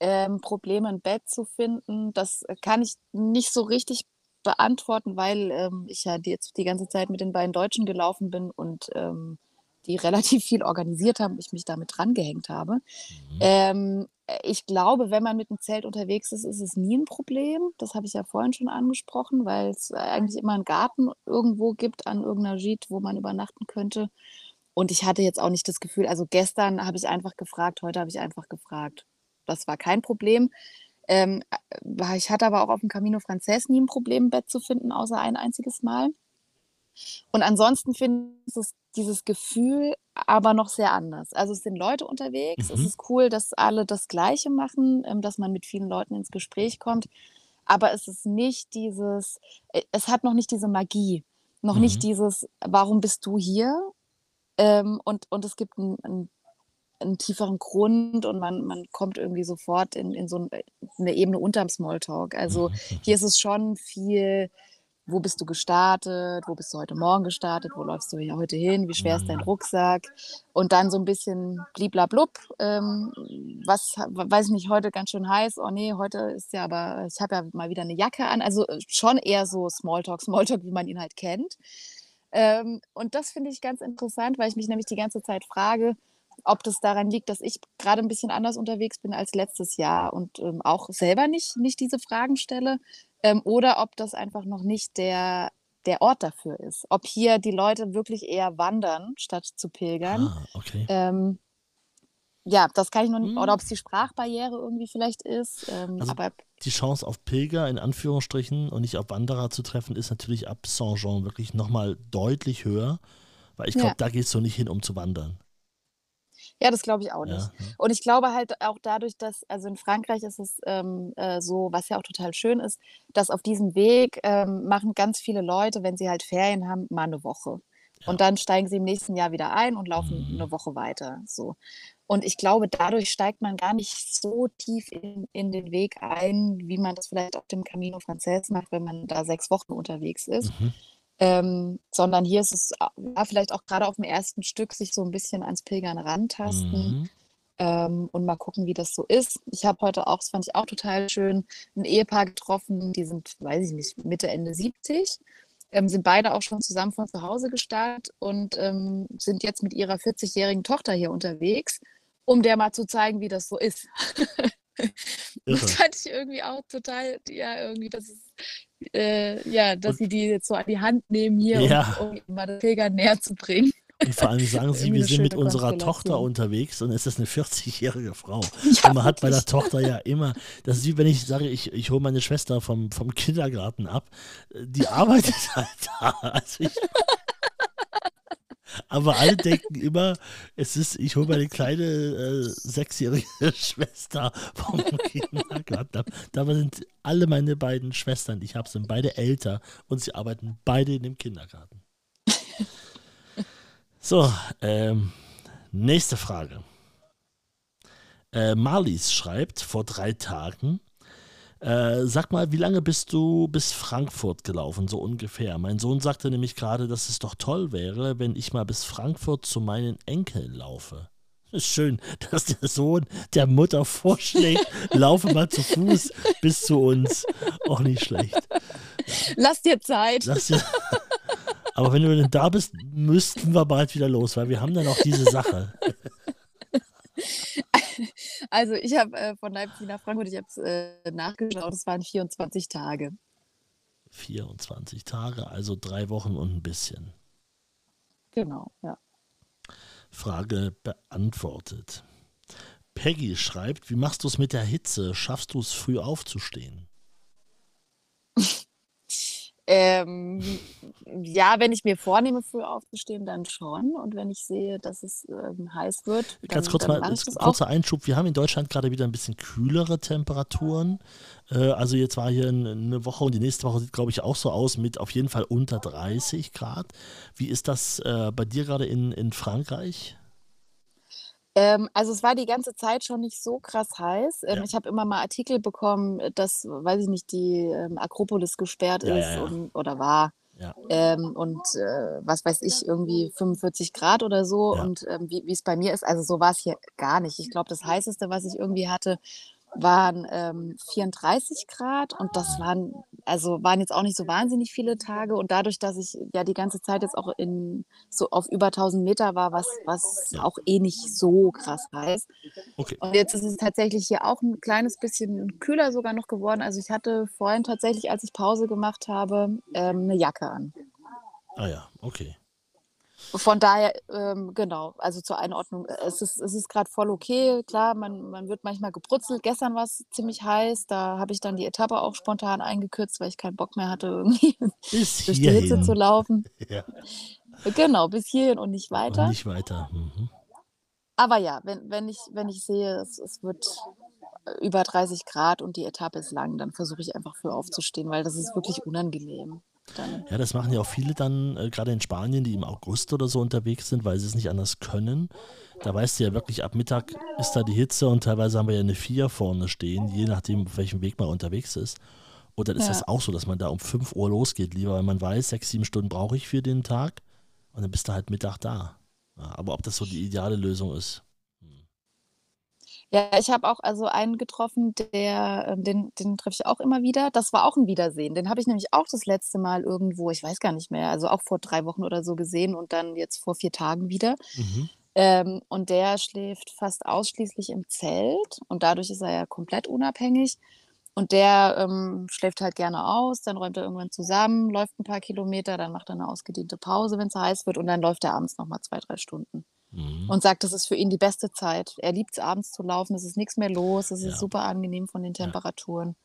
Ähm, Probleme ein Bett zu finden, das kann ich nicht so richtig beantworten, weil ähm, ich ja die- jetzt die ganze Zeit mit den beiden Deutschen gelaufen bin und ähm, die relativ viel organisiert haben, ich mich damit drangehängt habe. Mhm. Ähm, ich glaube, wenn man mit dem Zelt unterwegs ist, ist es nie ein Problem. Das habe ich ja vorhin schon angesprochen, weil es eigentlich immer einen Garten irgendwo gibt an irgendeiner Gite, wo man übernachten könnte. Und ich hatte jetzt auch nicht das Gefühl, also gestern habe ich einfach gefragt, heute habe ich einfach gefragt. Das war kein Problem. Ähm, äh, ich hatte aber auch auf dem Camino Frances nie ein Problem, ein Bett zu finden, außer ein einziges Mal. Und ansonsten finde ich es dieses Gefühl aber noch sehr anders. Also es sind Leute unterwegs, es Mhm. ist cool, dass alle das Gleiche machen, ähm, dass man mit vielen Leuten ins Gespräch kommt. Aber es ist nicht dieses, äh, es hat noch nicht diese Magie, noch Mhm. nicht dieses, warum bist du hier? Ähm, und, und es gibt einen, einen, einen tieferen Grund und man, man kommt irgendwie sofort in, in so ein, eine Ebene unterm Smalltalk. Also Mhm. hier ist es schon viel, wo bist du gestartet, wo bist du heute Morgen gestartet, wo läufst du heute hin, wie schwer ist dein Mhm. Rucksack und dann so ein bisschen bliblablub, ähm, was, weiß ich nicht, heute ganz schön heiß, oh nee, heute ist ja aber, ich habe ja mal wieder eine Jacke an, also äh, schon eher so Smalltalk, Smalltalk, wie man ihn halt kennt. Ähm, und das finde ich ganz interessant, weil ich mich nämlich die ganze Zeit frage, ob das daran liegt, dass ich gerade ein bisschen anders unterwegs bin als letztes Jahr und ähm, auch selber nicht, nicht diese Fragen stelle ähm, oder ob das einfach noch nicht der, der Ort dafür ist. Ob hier die Leute wirklich eher wandern, statt zu pilgern. Ah, okay. Ähm, ja, das kann ich noch nicht, Hm. oder ob es die Sprachbarriere irgendwie vielleicht ist. Ähm, Also aber Die Chance auf Pilger in Anführungsstrichen und nicht auf Wanderer zu treffen, ist natürlich ab Saint-Jean wirklich nochmal deutlich höher, weil ich glaube, Ja. da gehst du nicht hin, um zu wandern. Ja, das glaube ich auch nicht. Ja, Und ich glaube halt auch dadurch, dass, also in Frankreich ist es ähm, äh, so, was ja auch total schön ist, dass auf diesem Weg ähm, machen ganz viele Leute, wenn sie halt Ferien haben, mal eine Woche. Ja. Und dann steigen sie im nächsten Jahr wieder ein und laufen Mhm. eine Woche weiter. So. Und ich glaube, dadurch steigt man gar nicht so tief in, in den Weg ein, wie man das vielleicht auf dem Camino Frances macht, wenn man da sechs Wochen unterwegs ist. Mhm. Ähm, sondern hier ist es a- ja, vielleicht auch gerade auf dem ersten Stück sich so ein bisschen ans Pilgern rantasten Mhm. ähm, und mal gucken, wie das so ist. Ich habe heute auch, das fand ich auch total schön, ein Ehepaar getroffen, die sind, weiß ich nicht, Mitte, Ende 70, ähm, sind beide auch schon zusammen von zu Hause gestartet und ähm, sind jetzt mit ihrer 40-jährigen Tochter hier unterwegs, um der mal zu zeigen, wie das so ist. Das fand ich irgendwie auch total, ja, irgendwie, das ist, äh, ja, dass Und- sie die jetzt so an die Hand nehmen hier, Ja. um, um mal das Pilgern näher zu bringen. Und vor allem sagen sie, wir sind mit unserer. Tochter unterwegs und es ist eine 40-jährige Frau. Ja, und man hat bei der. Tochter ja immer, das ist wie wenn ich sage, ich, ich hole meine Schwester vom, vom Kindergarten ab. Die arbeitet halt da. Also ich, aber alle denken immer, es ist, ich hole meine kleine äh, sechsjährige Schwester vom Kindergarten ab. Dabei sind alle meine beiden Schwestern, die ich habe, sind beide älter und sie arbeiten beide in dem Kindergarten. So, ähm, nächste Frage. Äh, Marlies schreibt vor drei Tagen, äh, sag mal, wie lange bist du bis Frankfurt gelaufen, so ungefähr? Mein Sohn sagte nämlich gerade, dass es doch toll wäre, wenn ich mal bis Frankfurt zu meinen Enkeln laufe. Ist schön, dass der Sohn der Mutter vorschlägt, laufe mal zu Fuß bis zu uns. Auch nicht schlecht. Lass dir Zeit. Das ja, aber wenn du denn da bist, müssten wir bald wieder los, weil wir haben dann auch diese Sache. Also ich habe äh, von Leipzig nach Frankfurt, ich habe es äh, nachgeschaut, es waren 24 Tage. 24 Tage, also drei Wochen und ein bisschen. Genau, ja. Frage beantwortet. Peggy schreibt, wie machst du es mit der Hitze? Schaffst du es früh aufzustehen? Ähm, ja, wenn ich mir vornehme, früh aufzustehen, dann schon. Und wenn ich sehe, dass es ähm, heiß wird, dann, Ganz kurz mal, kurzer Einschub. Wir haben in Deutschland gerade wieder ein bisschen kühlere Temperaturen. Äh, also jetzt war hier ein- eine Woche und die nächste Woche sieht, glaube ich, auch so aus mit auf jeden Fall unter 30 Grad. Wie ist das äh, bei dir gerade in, in Frankreich? Ähm, also es war die ganze Zeit schon nicht so krass heiß. Ähm, Ja. Ich habe immer mal Artikel bekommen, dass, weiß ich nicht, die ähm, Akropolis gesperrt Ja, ist ja. Und, oder war. Ja. Ähm, und äh, was weiß ich, irgendwie 45 Grad oder so. Ja. Und ähm, wie es bei mir ist, also so war es hier gar nicht. Ich glaube, das heißeste, was ich irgendwie hatte, waren ähm, 34 Grad und das waren, also waren jetzt auch nicht so wahnsinnig viele Tage und dadurch, dass ich ja die ganze Zeit jetzt auch in so auf über 1000 Meter war, was, was Ja. auch eh nicht so krass heiß. Okay. Und jetzt ist es tatsächlich hier auch ein kleines bisschen kühler sogar noch geworden. Also ich hatte vorhin tatsächlich, als ich Pause gemacht habe, ähm, eine Jacke an. Ah ja, okay. Von daher, ähm, genau, also zur Einordnung, äh, es ist, es ist gerade voll okay. Klar, man, man wird manchmal gebrutzelt. Gestern war es ziemlich heiß. Da habe ich dann die Etappe auch spontan eingekürzt, weil ich keinen Bock mehr hatte, irgendwie Bis durch die Hitze zu laufen. Ja, Genau, bis hierhin und nicht und weiter. nicht weiter. Mhm. Aber ja, wenn, wenn, ich, wenn ich sehe, es, es wird äh, über 30 Grad und die Etappe ist lang, dann versuche ich einfach früh aufzustehen, weil das ist wirklich unangenehm. Dann, Ja, das machen ja auch viele dann, äh, gerade in Spanien, die im August oder so unterwegs sind, weil sie es nicht anders können. Da weißt du ja wirklich, ab Mittag ist da die Hitze und teilweise haben wir ja eine 4 vorne stehen, je nachdem, auf welchem Weg man unterwegs ist. Und dann ist Ja. das auch so, dass man da um 5 Uhr losgeht, lieber, weil man weiß, sechs, sieben Stunden brauche ich für den Tag und dann bist du halt Mittag da. Ja, aber ob das so die ideale Lösung ist. Ja, ich habe auch also einen getroffen, der, ähm, den, den treffe ich auch immer wieder. Das war auch ein Wiedersehen. Den habe ich nämlich auch das letzte Mal irgendwo, ich weiß gar nicht mehr, also auch vor drei Wochen oder so gesehen und dann jetzt vor vier Tagen wieder. Mhm. Ähm, und der schläft fast ausschließlich im Zelt und dadurch ist er ja komplett unabhängig. Und der ähm, schläft halt gerne aus, dann räumt er irgendwann zusammen, läuft ein paar Kilometer, dann macht er eine ausgedehnte Pause, wenn es heiß wird und dann läuft er abends nochmal zwei, drei Stunden. Mhm. Und sagt, das ist für ihn die beste Zeit. Er liebt es abends zu laufen, es ist nichts mehr los, es ist Ja. super angenehm von den Temperaturen.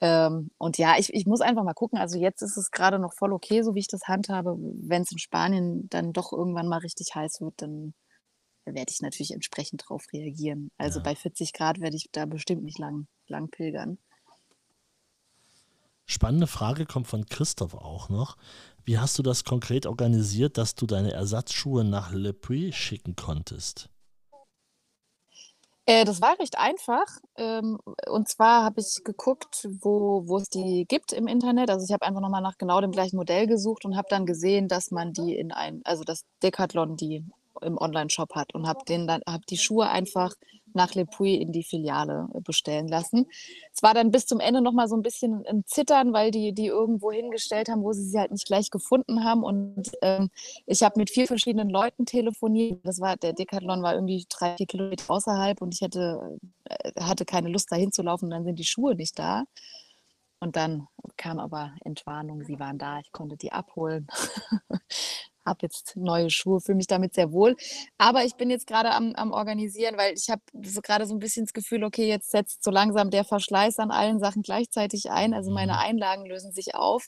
Ähm, und ja, ich, ich muss einfach mal gucken. Also jetzt ist es gerade noch voll okay, so wie ich das handhabe. Wenn es in Spanien dann doch irgendwann mal richtig heiß wird, dann werde ich natürlich entsprechend drauf reagieren. Also Ja. bei 40 Grad werde ich da bestimmt nicht lang, lang pilgern. Spannende Frage kommt von Christoph auch noch. Wie hast du das konkret organisiert, dass du deine Ersatzschuhe nach Le Puy schicken konntest? Äh, das war recht einfach. Ähm, und zwar habe ich geguckt, wo, wo es die gibt im Internet. Also ich habe einfach nochmal nach genau dem gleichen Modell gesucht und habe dann gesehen, dass man die in ein, also das Decathlon die im Online-Shop hat und habe den dann, habe die Schuhe einfach nach Le Puy in die Filiale äh, bestellen lassen. Es war dann bis zum Ende nochmal so ein bisschen ein Zittern, weil die die irgendwo hingestellt haben, wo sie sie halt nicht gleich gefunden haben. Und ähm, ich habe mit vier verschiedenen Leuten telefoniert. Das war, der Decathlon war irgendwie drei, vier Kilometer außerhalb und ich hätte, äh, hatte keine Lust, dahin zu laufen. Und dann sind die Schuhe nicht da. Und dann kam aber Entwarnung, sie waren da, ich konnte die abholen. habe jetzt neue Schuhe, fühle mich damit sehr wohl. Aber ich bin jetzt gerade am, am Organisieren, weil ich habe so gerade so ein bisschen das Gefühl, okay, jetzt setzt so langsam der Verschleiß an allen Sachen gleichzeitig ein. Also meine Mhm. Einlagen lösen sich auf.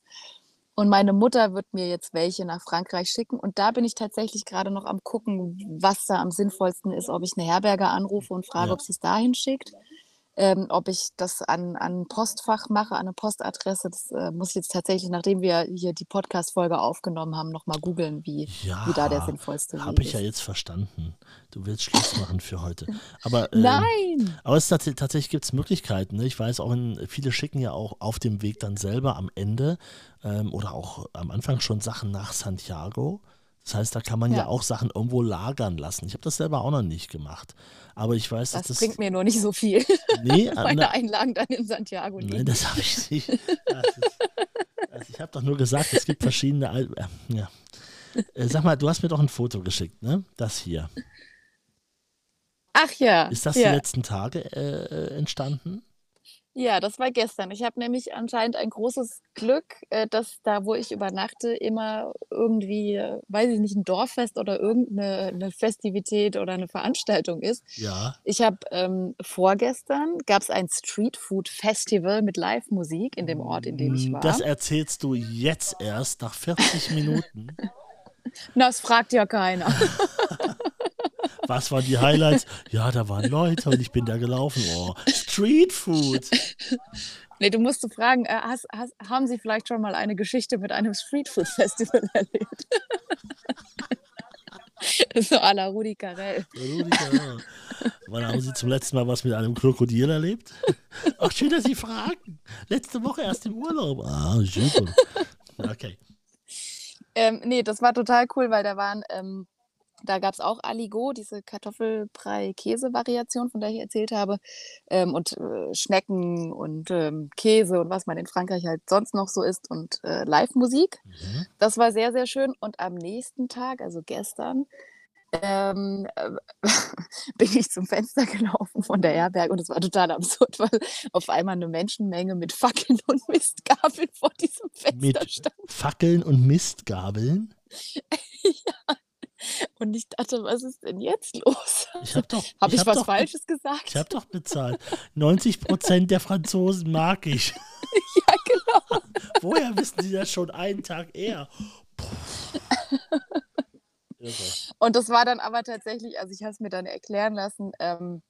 Und meine Mutter wird mir jetzt welche nach Frankreich schicken. Und da bin ich tatsächlich gerade noch am gucken, was da am sinnvollsten ist, ob ich eine Herberge anrufe und frage, Ja. ob sie es dahin schickt. Ähm, ob ich das an, an ein Postfach mache, an eine Postadresse, das äh, muss ich jetzt tatsächlich, nachdem wir hier die Podcast-Folge aufgenommen haben, nochmal googeln, wie, wie da der Ja, sinnvollste habe Weg ich ja ist. jetzt verstanden. Du willst Schluss machen für heute. Aber, ähm, Nein! aber es ist tats tatsächlich gibt es Möglichkeiten. Ne? Ich weiß auch, in, viele schicken ja auch auf dem Weg dann selber am Ende ähm, oder auch am Anfang schon Sachen nach Santiago. Das heißt, da kann man ja, Ja. auch Sachen irgendwo lagern lassen. Ich habe das selber auch noch nicht gemacht. Aber ich weiß, dass Das das. bringt mir nur nicht so viel. nee, Meine na, Einlagen dann in Santiago Nein, liegen. das habe ich nicht. Das ist, also ich habe doch nur gesagt, es gibt verschiedene. Al äh, ja. äh, sag mal, du hast mir doch ein Foto geschickt, ne? Das hier. Ach ja. Ist das ja. die letzten Tage äh, entstanden? Ja, das war gestern. Ich habe nämlich anscheinend ein großes Glück, äh, dass da, wo ich übernachte, immer irgendwie, äh, weiß ich nicht, ein Dorffest oder irgendeine eine Festivität oder eine Veranstaltung ist. Ja. Ich habe ähm, vorgestern gab es ein Street Food Festival mit Live-Musik in dem Ort, in dem ich war. Hm, Das erzählst du jetzt erst nach 40 Minuten. Na, das fragt ja keiner. Was waren die Highlights? Ja, da waren Leute und ich bin da gelaufen. Oh, Street Food. nee, du musst du fragen, äh, hast, hast, haben Sie vielleicht schon mal eine Geschichte mit einem Street Food Festival erlebt? so à la Rudi Carell. Rudi, ja. Wann haben Sie zum letzten Mal was mit einem Krokodil erlebt? Ach, schön, dass Sie fragen. Letzte Woche erst im Urlaub. Ah, super. Okay. Ähm, nee, das war total cool, weil da waren, ähm, da gab es auch Aligot, diese Kartoffelbrei-Käse-Variation, von der ich erzählt habe, ähm, und äh, Schnecken und ähm, Käse und was man in Frankreich halt sonst noch so isst und äh, Live-Musik. Mhm. Das war sehr, sehr schön. Und am nächsten Tag, also gestern, ähm, äh, bin ich zum Fenster gelaufen von der Herberge und es war total absurd, weil auf einmal eine Menschenmenge mit Fackeln und Mistgabeln vor diesem Fenster Mit stand. Fackeln und Mistgabeln. Und ich dachte, was ist denn jetzt los? Ich habe doch. Habe ich, hab was doch, Falsches gesagt? Ich habe doch bezahlt. 90 Prozent der Franzosen mag ich. ja, genau. Woher wissen Sie das schon einen Tag eher? Und das war dann aber tatsächlich, also ich habe es mir dann erklären lassen, ähm,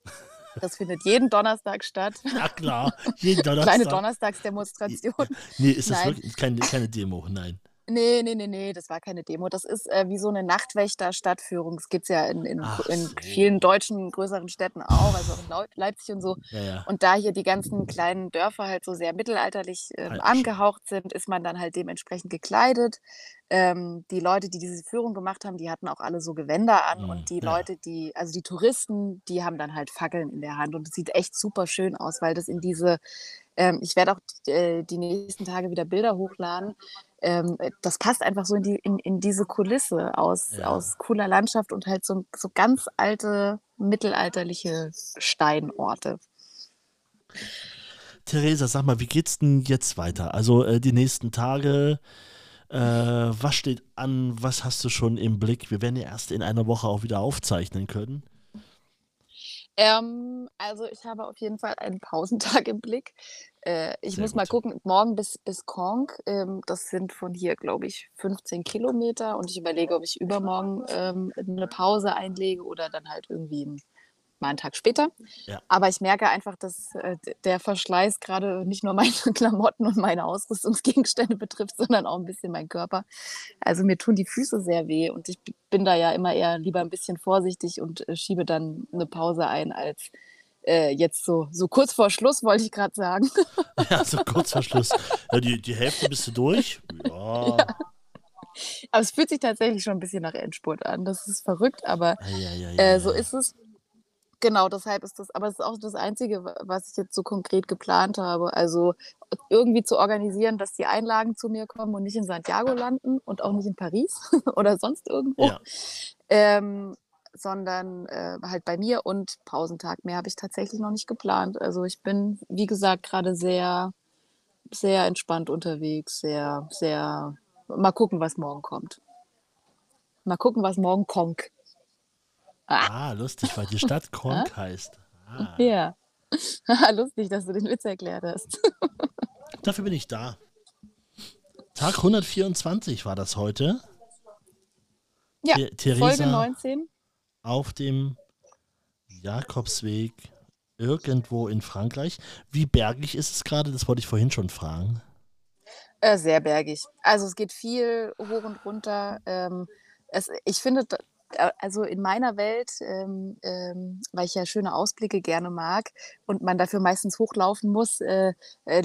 das findet jeden Donnerstag statt. Ja klar, jeden Donnerstag. Kleine Donnerstagsdemonstration. Nee, ist das Nein. wirklich keine, keine Demo? Nein. Nee, nee, nee, nee, das war keine Demo. Das ist äh, wie so eine Nachtwächter-Stadtführung. Das gibt es ja in, in, Ach in so. vielen deutschen größeren Städten auch, also auch in Leipzig und so. Ja, ja. Und da hier die ganzen kleinen Dörfer halt so sehr mittelalterlich ja, angehaucht sind, ist man dann halt dementsprechend gekleidet. Ähm, die Leute, die diese Führung gemacht haben, die hatten auch alle so Gewänder an. Mhm, Und die ja. Leute, die, also die Touristen, die haben dann halt Fackeln in der Hand. Und es sieht echt super schön aus, weil das in diese, ähm, ich werde auch äh, die nächsten Tage wieder Bilder hochladen. Ähm, äh, das passt einfach so in, die, in, in diese Kulisse aus, Ja. aus cooler Landschaft und halt so, so ganz alte, mittelalterliche Steinorte. Theresa, sag mal, wie geht's denn jetzt weiter? Also äh, die nächsten Tage, äh, was steht an? Was hast du schon im Blick? Wir werden ja erst in einer Woche auch wieder aufzeichnen können. Ähm, also ich habe auf jeden Fall einen Pausentag im Blick. Äh, ich Sehr muss mal gut. gucken, morgen bis, bis Kong, ähm, das sind von hier, glaube ich, 15 Kilometer und ich überlege, ob ich übermorgen ähm, eine Pause einlege oder dann halt irgendwie einen, mal einen Tag später. Ja. Aber ich merke einfach, dass äh, der Verschleiß gerade nicht nur meine Klamotten und meine Ausrüstungsgegenstände betrifft, sondern auch ein bisschen meinen Körper. Also mir tun die Füße sehr weh und ich bin da ja immer eher lieber ein bisschen vorsichtig und äh, schiebe dann eine Pause ein, als äh, jetzt so, so kurz vor Schluss, wollte ich gerade sagen. Ja, so kurz vor Schluss. Ja, die, die Hälfte bist du durch. Ja. Aber es fühlt sich tatsächlich schon ein bisschen nach Endspurt an. Das ist verrückt, aber Ja, ja, ja, äh, ja, so ja. ist es. Genau, deshalb ist das, aber es ist auch das Einzige, wa- was ich jetzt so konkret geplant habe. Also irgendwie zu organisieren, dass die Einlagen zu mir kommen und nicht in Santiago landen und auch nicht in Paris oder sonst irgendwo, Ja. ähm, sondern äh, halt bei mir und Pausentag. Mehr habe ich tatsächlich noch nicht geplant. Also ich bin, wie gesagt, gerade sehr, sehr entspannt unterwegs, sehr, sehr, mal gucken, was morgen kommt. Mal gucken, was morgen kommt. Ah, lustig, weil die Stadt Kronk heißt. Ah, Ja. Lustig, dass du den Witz erklärt hast. dafür bin ich da. Tag 124 war das heute. Ja, The- Theresa Folge 19. auf dem Jakobsweg irgendwo in Frankreich. Wie bergig ist es gerade? Das wollte ich vorhin schon fragen. Äh, sehr bergig. Also es geht viel hoch und runter. Ähm, es, ich finde, also in meiner Welt, ähm, ähm, weil ich ja schöne Ausblicke gerne mag und man dafür meistens hochlaufen muss, äh, äh,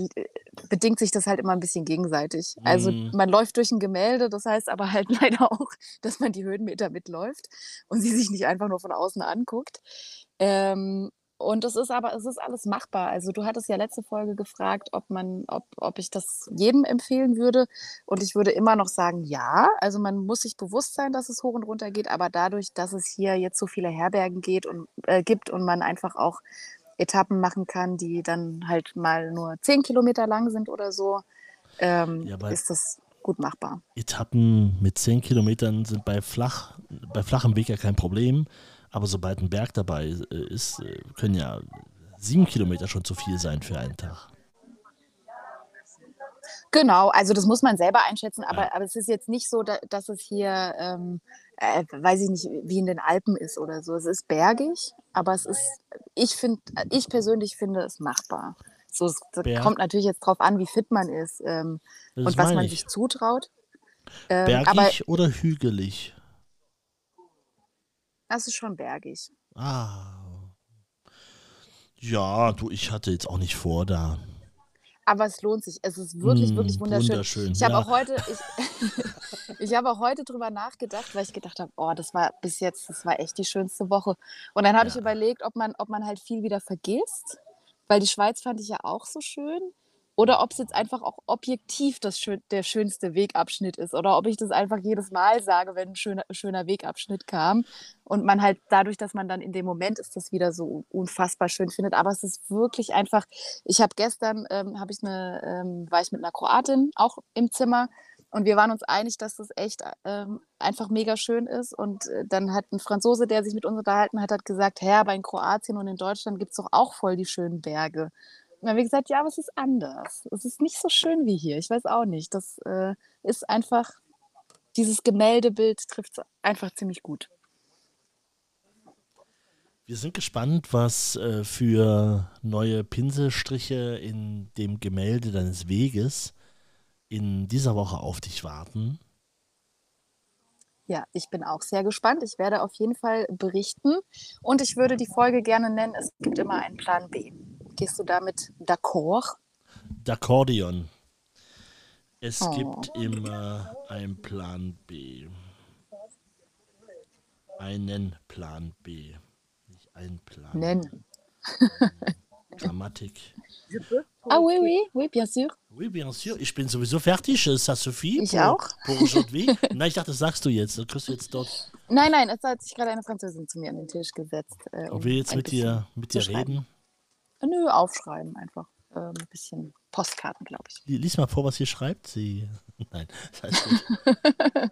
bedingt sich das halt immer ein bisschen gegenseitig. Also Mhm. man läuft durch ein Gemälde, das heißt aber halt leider auch, dass man die Höhenmeter mitläuft und sie sich nicht einfach nur von außen anguckt. Ähm, und es ist aber, es ist alles machbar. Also du hattest ja letzte Folge gefragt, ob man, ob, ob ich das jedem empfehlen würde. Und ich würde immer noch sagen, ja. Also man muss sich bewusst sein, dass es hoch und runter geht, aber dadurch, dass es hier jetzt so viele Herbergen geht und äh, gibt und man einfach auch Etappen machen kann, die dann halt mal nur zehn Kilometer lang sind oder so, ähm, Ja, ist das gut machbar. Etappen mit 10 Kilometern sind bei, flach, bei flachem Weg ja kein Problem. Aber sobald ein Berg dabei äh, ist, äh, können ja sieben Kilometer schon zu viel sein für einen Tag. Genau, also das muss man selber einschätzen, aber, Ja. aber es ist jetzt nicht so, da, dass es hier, ähm, äh, weiß ich nicht, wie in den Alpen ist oder so. Es ist bergig, aber es ist, ich finde, ich persönlich finde es machbar. So, es das Berg- kommt natürlich jetzt drauf an, wie fit man ist ähm, und was man ich. sich zutraut. Ähm, aber Bergig oder hügelig? Das ist schon bergig. Ah. Ja, du, ich hatte jetzt auch nicht vor da. Aber es lohnt sich. Es ist wirklich, wirklich wunderschön. wunderschön, Ich habe ja. auch heute, ich, ich habe auch heute drüber nachgedacht, weil ich gedacht habe, oh, das war bis jetzt, das war echt die schönste Woche. Und dann habe ich Ja. überlegt, ob man, ob man halt viel wieder vergisst, weil die Schweiz fand ich ja auch so schön. Oder ob es jetzt einfach auch objektiv das schön, der schönste Wegabschnitt ist. Oder ob ich das einfach jedes Mal sage, wenn ein schöner, schöner Wegabschnitt kam. Und man halt dadurch, dass man dann in dem Moment ist, das wieder so unfassbar schön findet. Aber es ist wirklich einfach. Ich habe gestern, ähm, habe ich eine, ähm, war ich mit einer Kroatin auch im Zimmer. Und wir waren uns einig, dass das echt ähm, einfach mega schön ist. Und äh, dann hat ein Franzose, der sich mit uns unterhalten hat, hat gesagt, Herr, aber in Kroatien und in Deutschland gibt es doch auch voll die schönen Berge. Dann haben wir gesagt, ja, aber es ist anders. Es ist nicht so schön wie hier. Ich weiß auch nicht. Das äh, ist einfach, dieses Gemäldebild trifft einfach ziemlich gut. Wir sind gespannt, was äh, für neue Pinselstriche in dem Gemälde deines Weges in dieser Woche auf dich warten. Ja, ich bin auch sehr gespannt. Ich werde auf jeden Fall berichten. Und ich würde die Folge gerne nennen, es gibt immer einen Plan B. Gehst du damit d'accord? D'accordion. Es Oh. gibt immer einen Plan B. Einen Plan B. Nicht einen Plan. Nennen. Grammatik. Ah oui, oui, oui, bien sûr. Oui, bien sûr. Ich bin sowieso fertig. Ça suffit. Ich pour, auch. Pour aujourd'hui. Nein, ich dachte, das sagst du jetzt. Das kriegst du jetzt dort. Nein, nein, es hat sich gerade eine Französin zu mir an den Tisch gesetzt. Äh, Und will jetzt ein mit dir, mit dir reden. Nö, aufschreiben einfach. Ähm, ein bisschen Postkarten, glaube ich. Lies mal vor, was hier schreibt. Sie. Nein, das heißt gut.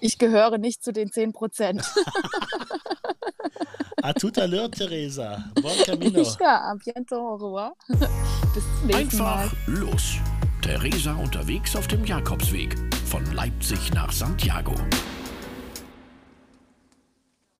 Ich gehöre nicht zu den 10 Prozent. A tout à l'heure, Theresa. Bon camino. Ja, a bientôt, au revoir. Bis zum nächsten Mal. Einfach los. Theresa unterwegs auf dem Jakobsweg von Leipzig nach Santiago.